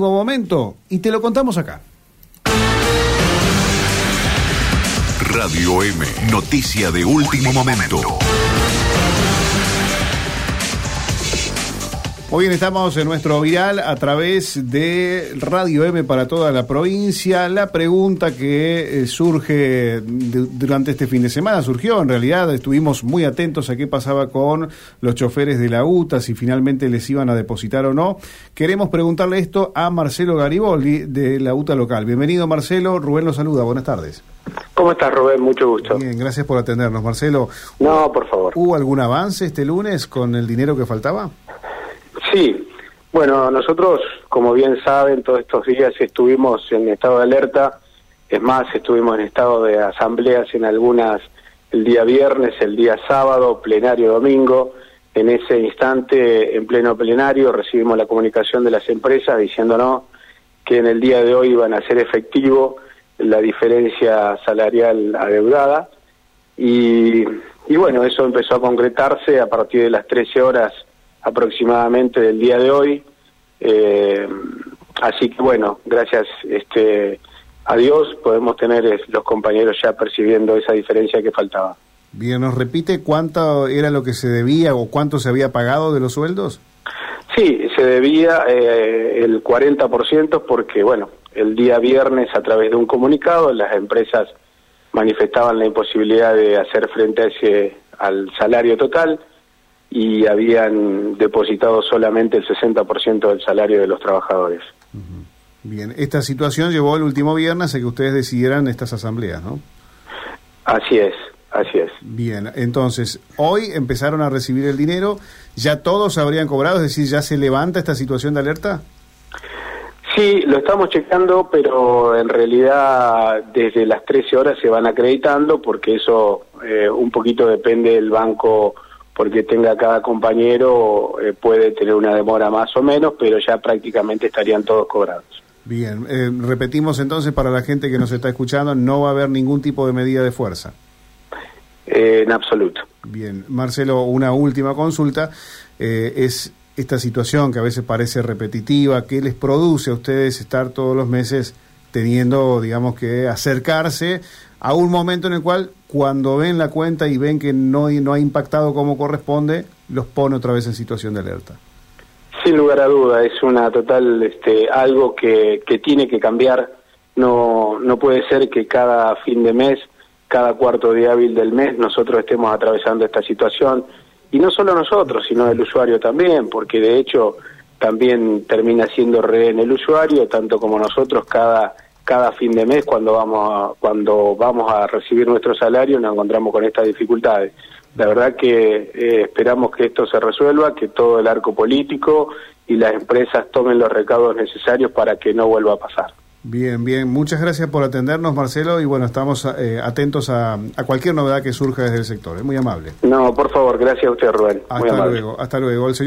momento y te lo contamos acá. Radio M, noticia de último momento. Muy bien, estamos en nuestro viral a través de Radio M para toda la provincia. La pregunta que eh, surge durante este fin de semana surgió, en realidad estuvimos muy atentos a qué pasaba con los choferes de la UTA, si finalmente les iban a depositar o no. Queremos preguntarle esto a Marcelo Gariboldi de la UTA local. Bienvenido Marcelo, Rubén lo saluda, buenas tardes. ¿Cómo estás, Rubén? Mucho gusto. Bien, gracias por atendernos, Marcelo. No, por favor. ¿Hubo algún avance este lunes con el dinero que faltaba? Sí, bueno, nosotros, como bien saben, todos estos días estuvimos en estado de alerta, es más, estuvimos en estado de asambleas en algunas el día viernes, el día sábado, plenario domingo. En ese instante, en pleno plenario, recibimos la comunicación de las empresas diciéndonos que en el día de hoy iban a ser efectivo la diferencia salarial adeudada. Y, y bueno, eso empezó a concretarse a partir de las 13 horas aproximadamente del día de hoy. Eh, así que bueno, gracias este, a Dios podemos tener los compañeros ya percibiendo esa diferencia que faltaba. Bien, ¿nos repite cuánto era lo que se debía o cuánto se había pagado de los sueldos? Sí, se debía eh, el 40% porque, bueno, el día viernes a través de un comunicado las empresas manifestaban la imposibilidad de hacer frente a ese, al salario total y habían depositado solamente el 60% del salario de los trabajadores. Bien, esta situación llevó el último viernes a que ustedes decidieran estas asambleas, ¿no? Así es, así es. Bien, entonces, hoy empezaron a recibir el dinero, ¿ya todos habrían cobrado? Es decir, ¿ya se levanta esta situación de alerta? Sí, lo estamos checando, pero en realidad desde las 13 horas se van acreditando porque eso eh, un poquito depende del banco porque tenga cada compañero eh, puede tener una demora más o menos, pero ya prácticamente estarían todos cobrados. Bien, eh, repetimos entonces para la gente que nos está escuchando, no va a haber ningún tipo de medida de fuerza. Eh, en absoluto. Bien, Marcelo, una última consulta. es esta situación que a veces parece repetitiva, ¿qué les produce a ustedes estar todos los meses teniendo, digamos, que acercarse a un momento en el cual cuando ven la cuenta y ven que no, no ha impactado como corresponde, los pone otra vez en situación de alerta. Sin lugar a duda, es una total, este, algo que, que tiene que cambiar. No, no puede ser que cada fin de mes, cada cuarto día hábil del mes, nosotros estemos atravesando esta situación. Y no solo nosotros, sino el usuario también, porque de hecho también termina siendo rehén el usuario, tanto como nosotros cada cada fin de mes cuando vamos a, cuando vamos a recibir nuestro salario nos encontramos con estas dificultades. La verdad que eh, esperamos que esto se resuelva, que todo el arco político y las empresas tomen los recaudos necesarios para que no vuelva a pasar. Bien, bien. Muchas gracias por atendernos, Marcelo, y bueno, estamos eh, atentos a, a, cualquier novedad que surja desde el sector. Es muy amable. No, por favor, gracias a usted, Rubén. Hasta luego, hasta luego. El señor